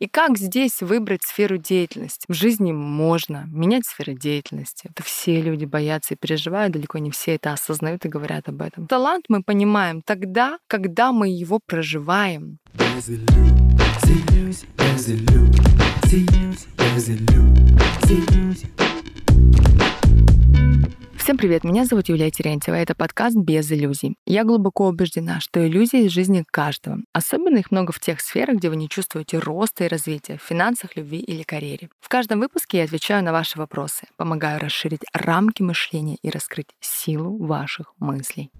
И как здесь выбрать сферу деятельности? В жизни можно менять сферу деятельности. Это все люди боятся и переживают, далеко не все это осознают и говорят об этом. Талант мы понимаем тогда, когда мы его проживаем. Всем привет, меня зовут Юлия Терентьева, это подкаст «Без иллюзий». Я глубоко убеждена, что иллюзии из жизни каждого. Особенно их много в тех сферах, где вы не чувствуете роста и развития, в финансах, любви или карьере. В каждом выпуске я отвечаю на ваши вопросы, помогаю расширить рамки мышления и раскрыть силу ваших мыслей.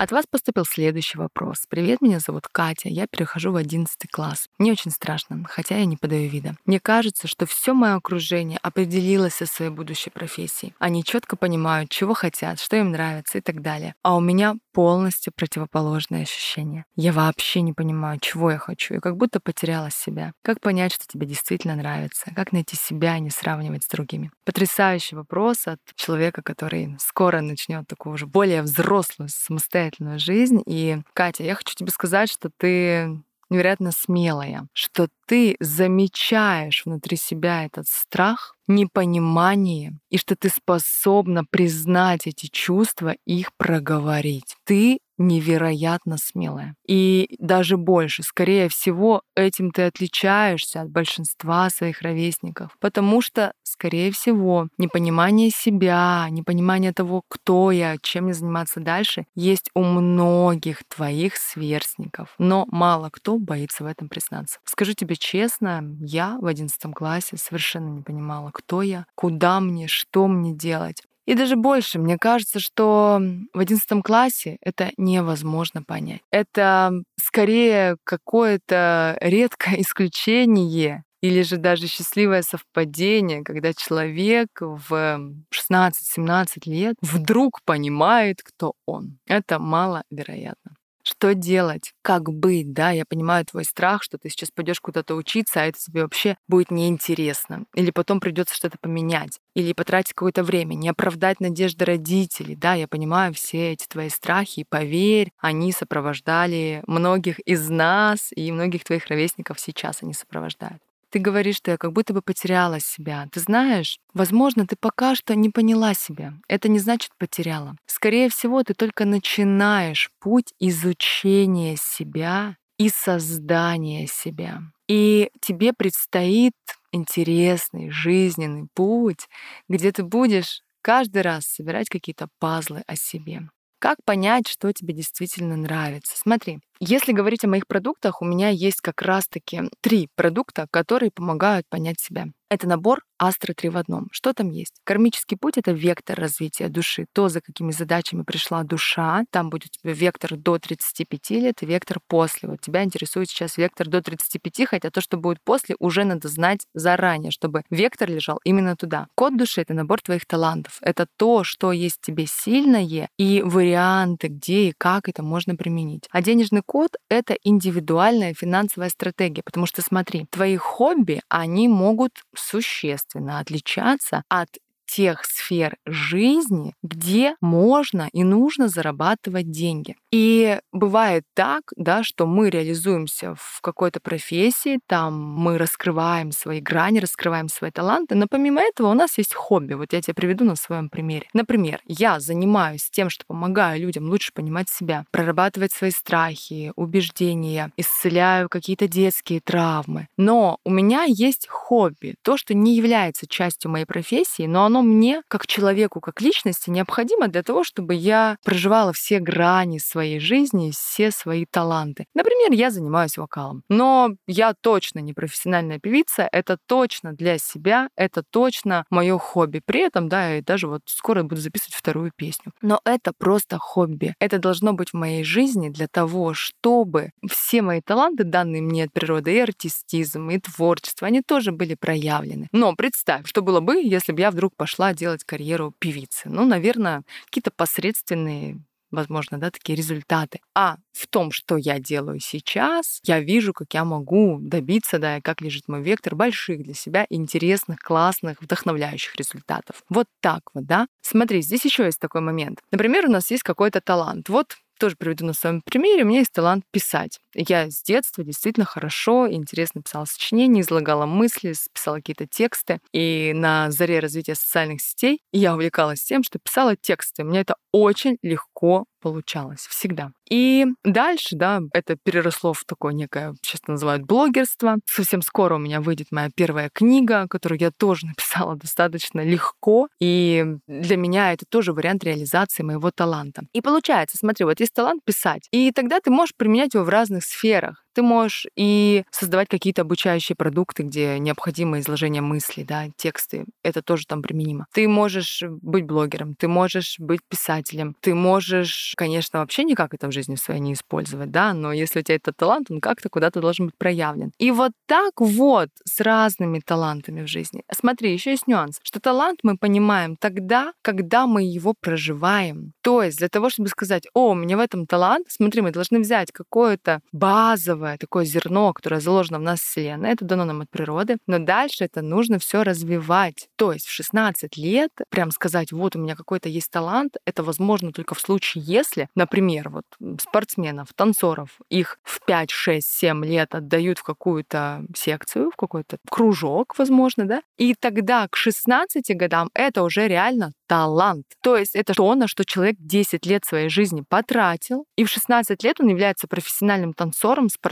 От вас поступил следующий вопрос. Привет, меня зовут Катя, я перехожу в 11 класс. Мне очень страшно, хотя я не подаю вида. Мне кажется, что все мое окружение определилось со своей будущей профессией. Они четко понимают, чего хотят, что им нравится и так далее. А у меня полностью противоположное ощущение. Я вообще не понимаю, чего я хочу, и как будто потеряла себя. Как понять, что тебе действительно нравится? Как найти себя, а не сравнивать с другими? Потрясающий вопрос от человека, который скоро начнет такую уже более взрослую, самостоятельную жизнь. И, Катя, я хочу тебе сказать, что ты невероятно смелая, что ты замечаешь внутри себя этот страх, непонимание, и что ты способна признать эти чувства, их проговорить. Ты невероятно смелая. И даже больше, скорее всего, этим ты отличаешься от большинства своих ровесников, потому что, скорее всего, непонимание себя, непонимание того, кто я, чем мне заниматься дальше, есть у многих твоих сверстников. Но мало кто боится в этом признаться. Скажу тебе честно, я в одиннадцатом классе совершенно не понимала, кто я, куда мне, что мне делать. И даже больше, мне кажется, что в одиннадцатом классе это невозможно понять. Это скорее какое-то редкое исключение или же даже счастливое совпадение, когда человек в 16-17 лет вдруг понимает, кто он. Это маловероятно что делать, как быть, да, я понимаю твой страх, что ты сейчас пойдешь куда-то учиться, а это тебе вообще будет неинтересно, или потом придется что-то поменять, или потратить какое-то время, не оправдать надежды родителей, да, я понимаю все эти твои страхи, и поверь, они сопровождали многих из нас, и многих твоих ровесников сейчас они сопровождают. Ты говоришь, что я как будто бы потеряла себя. Ты знаешь, возможно, ты пока что не поняла себя. Это не значит потеряла. Скорее всего, ты только начинаешь путь изучения себя и создания себя. И тебе предстоит интересный жизненный путь, где ты будешь каждый раз собирать какие-то пазлы о себе. Как понять, что тебе действительно нравится? Смотри, если говорить о моих продуктах, у меня есть как раз-таки три продукта, которые помогают понять себя. Это набор Астра 3 в одном. Что там есть? Кармический путь — это вектор развития души. То, за какими задачами пришла душа. Там будет у тебя вектор до 35 лет и вектор после. Вот тебя интересует сейчас вектор до 35, хотя то, что будет после, уже надо знать заранее, чтобы вектор лежал именно туда. Код души — это набор твоих талантов. Это то, что есть в тебе сильное и варианты, где и как это можно применить. А денежный код — это индивидуальная финансовая стратегия, потому что смотри, твои хобби, они могут существенно отличаться от тех сфер жизни, где можно и нужно зарабатывать деньги. И бывает так, да, что мы реализуемся в какой-то профессии, там мы раскрываем свои грани, раскрываем свои таланты, но помимо этого у нас есть хобби. Вот я тебе приведу на своем примере. Например, я занимаюсь тем, что помогаю людям лучше понимать себя, прорабатывать свои страхи, убеждения, исцеляю какие-то детские травмы. Но у меня есть хобби, то, что не является частью моей профессии, но оно мне, как человеку, как личности, необходимо для того, чтобы я проживала все грани своей жизни, все свои таланты. Например, я занимаюсь вокалом, но я точно не профессиональная певица, это точно для себя, это точно мое хобби. При этом, да, я даже вот скоро буду записывать вторую песню. Но это просто хобби. Это должно быть в моей жизни для того, чтобы все мои таланты, данные мне от природы, и артистизм, и творчество, они тоже были проявлены. Но представь, что было бы, если бы я вдруг пошла пошла делать карьеру певицы. Ну, наверное, какие-то посредственные возможно, да, такие результаты. А в том, что я делаю сейчас, я вижу, как я могу добиться, да, и как лежит мой вектор больших для себя интересных, классных, вдохновляющих результатов. Вот так вот, да. Смотри, здесь еще есть такой момент. Например, у нас есть какой-то талант. Вот тоже приведу на своем примере. У меня есть талант писать. Я с детства действительно хорошо и интересно писала сочинения, излагала мысли, писала какие-то тексты. И на заре развития социальных сетей я увлекалась тем, что писала тексты. Мне это очень легко получалось всегда. И дальше, да, это переросло в такое некое, сейчас называют блогерство. Совсем скоро у меня выйдет моя первая книга, которую я тоже написала достаточно легко. И для меня это тоже вариант реализации моего таланта. И получается, смотри, вот есть талант писать, и тогда ты можешь применять его в разных сферах. Ты можешь и создавать какие-то обучающие продукты, где необходимо изложение мыслей, да, тексты. Это тоже там применимо. Ты можешь быть блогером, ты можешь быть писателем, ты можешь, конечно, вообще никак это в жизни своей не использовать, да, но если у тебя этот талант, он как-то куда-то должен быть проявлен. И вот так вот с разными талантами в жизни. Смотри, еще есть нюанс, что талант мы понимаем тогда, когда мы его проживаем. То есть для того, чтобы сказать, о, у меня в этом талант, смотри, мы должны взять какое-то базовое базовое такое зерно, которое заложено в нас Вселенной, это дано нам от природы, но дальше это нужно все развивать. То есть в 16 лет прям сказать, вот у меня какой-то есть талант, это возможно только в случае, если, например, вот спортсменов, танцоров, их в 5, 6, 7 лет отдают в какую-то секцию, в какой-то кружок, возможно, да, и тогда к 16 годам это уже реально талант. То есть это то, на что человек 10 лет своей жизни потратил, и в 16 лет он является профессиональным танцором, спортсменом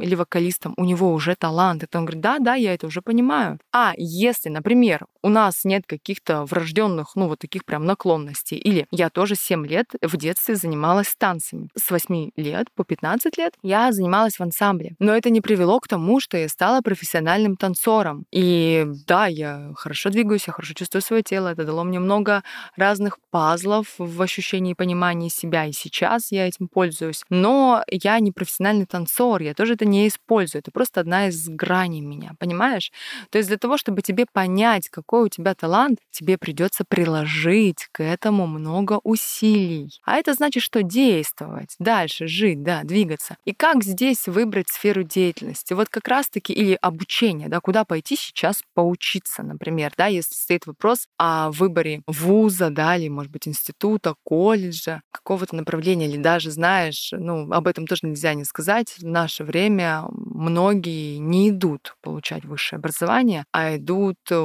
или вокалистом. У него уже талант. Это он говорит, да, да, я это уже понимаю. А если, например, у нас нет каких-то врожденных, ну, вот таких прям наклонностей, или я тоже 7 лет в детстве занималась танцами. С 8 лет по 15 лет я занималась в ансамбле. Но это не привело к тому, что я стала профессиональным танцором. И да, я хорошо двигаюсь, я хорошо чувствую свое тело. Это дало мне много разных пазлов в ощущении и понимании себя, и сейчас я этим пользуюсь. Но я не профессиональный танцор, я тоже это не использую. Это просто одна из граней меня, понимаешь? То есть для того, чтобы тебе понять, какой у тебя талант, тебе придется приложить к этому много усилий. А это значит, что действовать, дальше жить, да, двигаться. И как здесь выбрать сферу деятельности? Вот как раз-таки или обучение, да, куда пойти сейчас поучиться, например, да, если стоит вопрос о выборе вуза, да, или, может быть, института, колледжа, какого-то направления, или даже, знаешь, ну, об этом тоже нельзя не сказать, в наше время многие не идут получать высшее образование, а идут э,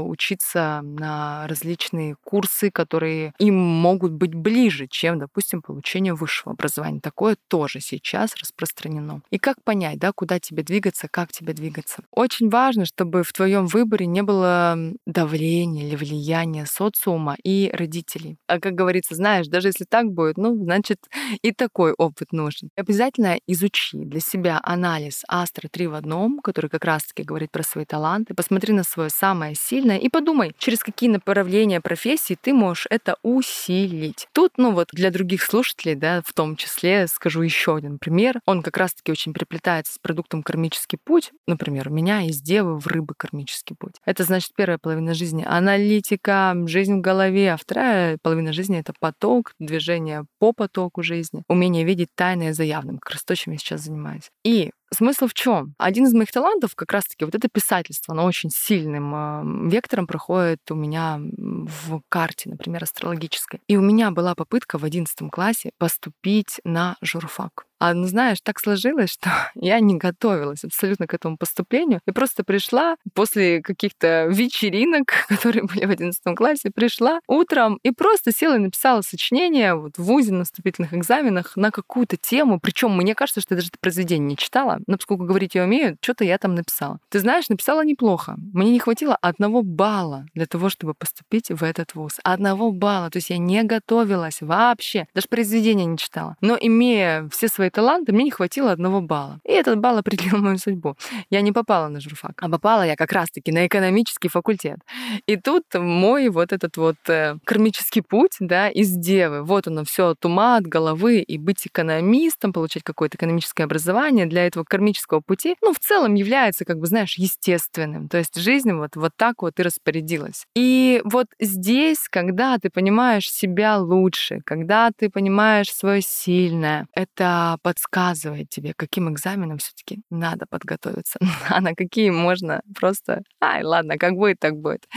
учиться на различные курсы, которые им могут быть ближе, чем, допустим, получение высшего образования. Такое тоже сейчас распространено. И как понять, да, куда тебе двигаться, как тебе двигаться? Очень важно, чтобы в твоем выборе не было давления или влияния социума и родителей. А как говорится, знаешь, даже если так будет, ну, значит, и такой опыт нужен. Обязательно изучи для себя анализ Астра 3 в одном, который как раз-таки говорит про свои таланты. Посмотри на свое самое сильное и подумай, через какие направления профессии ты можешь это усилить. Тут, ну вот, для других слушателей, да, в том числе, скажу еще один пример. Он как раз-таки очень переплетается с продуктом «Кармический путь». Например, у меня из девы в рыбы «Кармический путь». Это значит первая половина жизни — аналитика, жизнь в голове, а вторая половина жизни — это поток, движение по потоку жизни, умение видеть тайное за явным, как раз то, чем я сейчас занимаюсь. И Смысл в чем? Один из моих талантов как раз-таки вот это писательство, оно очень сильным вектором проходит у меня в карте, например, астрологической. И у меня была попытка в одиннадцатом классе поступить на журфак. А, ну, знаешь, так сложилось, что я не готовилась абсолютно к этому поступлению. И просто пришла после каких-то вечеринок, которые были в 11 классе, пришла утром и просто села и написала сочинение вот в ВУЗе на вступительных экзаменах на какую-то тему. Причем мне кажется, что я даже это произведение не читала, но поскольку говорить я умею, что-то я там написала. Ты знаешь, написала неплохо. Мне не хватило одного балла для того, чтобы поступить в этот вуз. Одного балла. То есть я не готовилась вообще. Даже произведения не читала. Но имея все свои таланты, мне не хватило одного балла. И этот балл определил мою судьбу. Я не попала на журфак, а попала я как раз-таки на экономический факультет. И тут мой вот этот вот э, кармический путь, да, из девы. Вот оно все от от головы, и быть экономистом, получать какое-то экономическое образование для этого кармического пути, ну, в целом является, как бы, знаешь, естественным. То есть жизнь вот, вот так вот и распорядилась. И вот здесь, когда ты понимаешь себя лучше, когда ты понимаешь свое сильное, это подсказывает тебе, каким экзаменам все-таки надо подготовиться, а на какие можно просто, ай, ладно, как будет, так будет.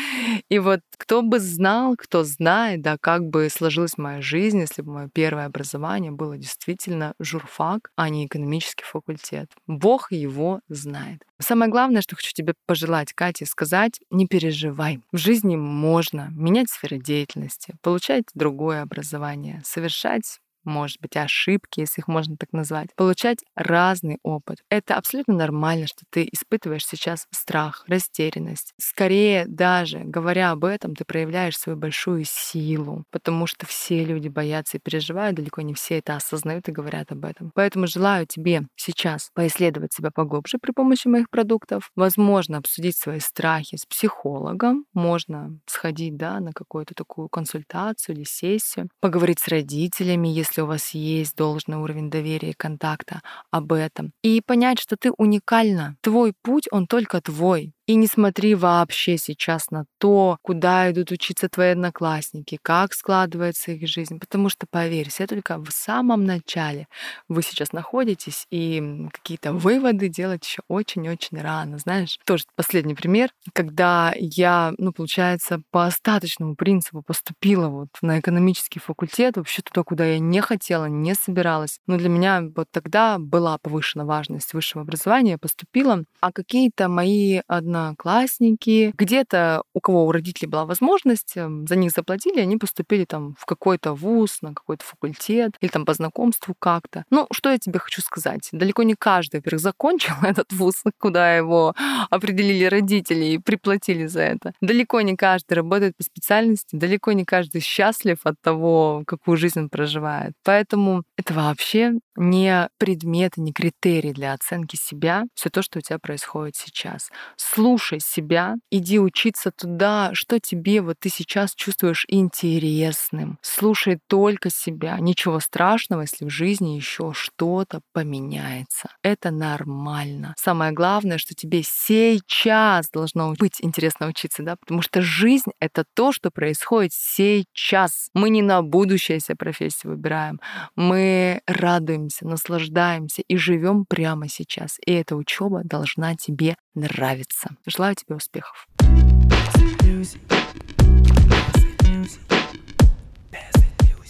И вот кто бы знал, кто знает, да, как бы сложилась моя жизнь, если бы мое первое образование было действительно журфак, а не экономический факультет. Бог его знает. Самое главное, что хочу тебе пожелать, Кате, сказать, не переживай. В жизни можно менять сферы деятельности, получать другое образование, совершать может быть, ошибки, если их можно так назвать, получать разный опыт. Это абсолютно нормально, что ты испытываешь сейчас страх, растерянность. Скорее, даже говоря об этом, ты проявляешь свою большую силу, потому что все люди боятся и переживают, далеко не все это осознают и говорят об этом. Поэтому желаю тебе сейчас поисследовать себя поглубже при помощи моих продуктов, возможно, обсудить свои страхи с психологом, можно сходить да, на какую-то такую консультацию или сессию, поговорить с родителями, если если у вас есть должный уровень доверия и контакта об этом. И понять, что ты уникальна. Твой путь, он только твой. И не смотри вообще сейчас на то, куда идут учиться твои одноклассники, как складывается их жизнь, потому что, поверь, все только в самом начале вы сейчас находитесь, и какие-то выводы делать еще очень-очень рано. Знаешь, тоже последний пример, когда я, ну, получается, по остаточному принципу поступила вот на экономический факультет, вообще туда, куда я не хотела, не собиралась. Но для меня вот тогда была повышена важность высшего образования, я поступила, а какие-то мои одно одноклассники. Где-то у кого у родителей была возможность, эм, за них заплатили, они поступили там в какой-то вуз, на какой-то факультет или там по знакомству как-то. Ну, что я тебе хочу сказать? Далеко не каждый, во-первых, закончил этот вуз, куда его определили родители и приплатили за это. Далеко не каждый работает по специальности, далеко не каждый счастлив от того, какую жизнь он проживает. Поэтому это вообще не предмет, не критерий для оценки себя, все то, что у тебя происходит сейчас. Слушай себя, иди учиться туда, что тебе вот ты сейчас чувствуешь интересным. Слушай только себя. Ничего страшного, если в жизни еще что-то поменяется. Это нормально. Самое главное, что тебе сейчас должно быть интересно учиться, да, потому что жизнь — это то, что происходит сейчас. Мы не на будущее себе профессию выбираем. Мы радуемся, наслаждаемся и живем прямо сейчас. И эта учеба должна тебе нравиться. Желаю тебе успехов.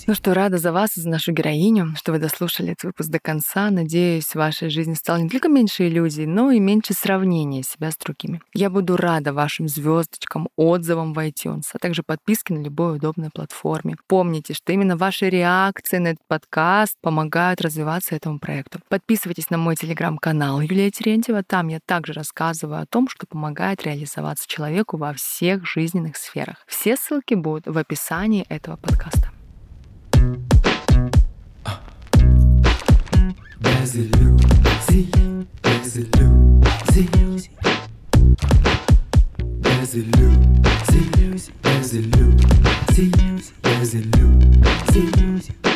Ну что, рада за вас и за нашу героиню, что вы дослушали этот выпуск до конца. Надеюсь, в вашей жизни стало не только меньше иллюзий, но и меньше сравнения себя с другими. Я буду рада вашим звездочкам, отзывам в iTunes, а также подписке на любой удобной платформе. Помните, что именно ваши реакции на этот подкаст помогают развиваться этому проекту. Подписывайтесь на мой телеграм-канал Юлия Терентьева. Там я также рассказываю о том, что помогает реализоваться человеку во всех жизненных сферах. Все ссылки будут в описании этого подкаста. Is it Lucy? Is it Lucy? Is it Lucy? Is?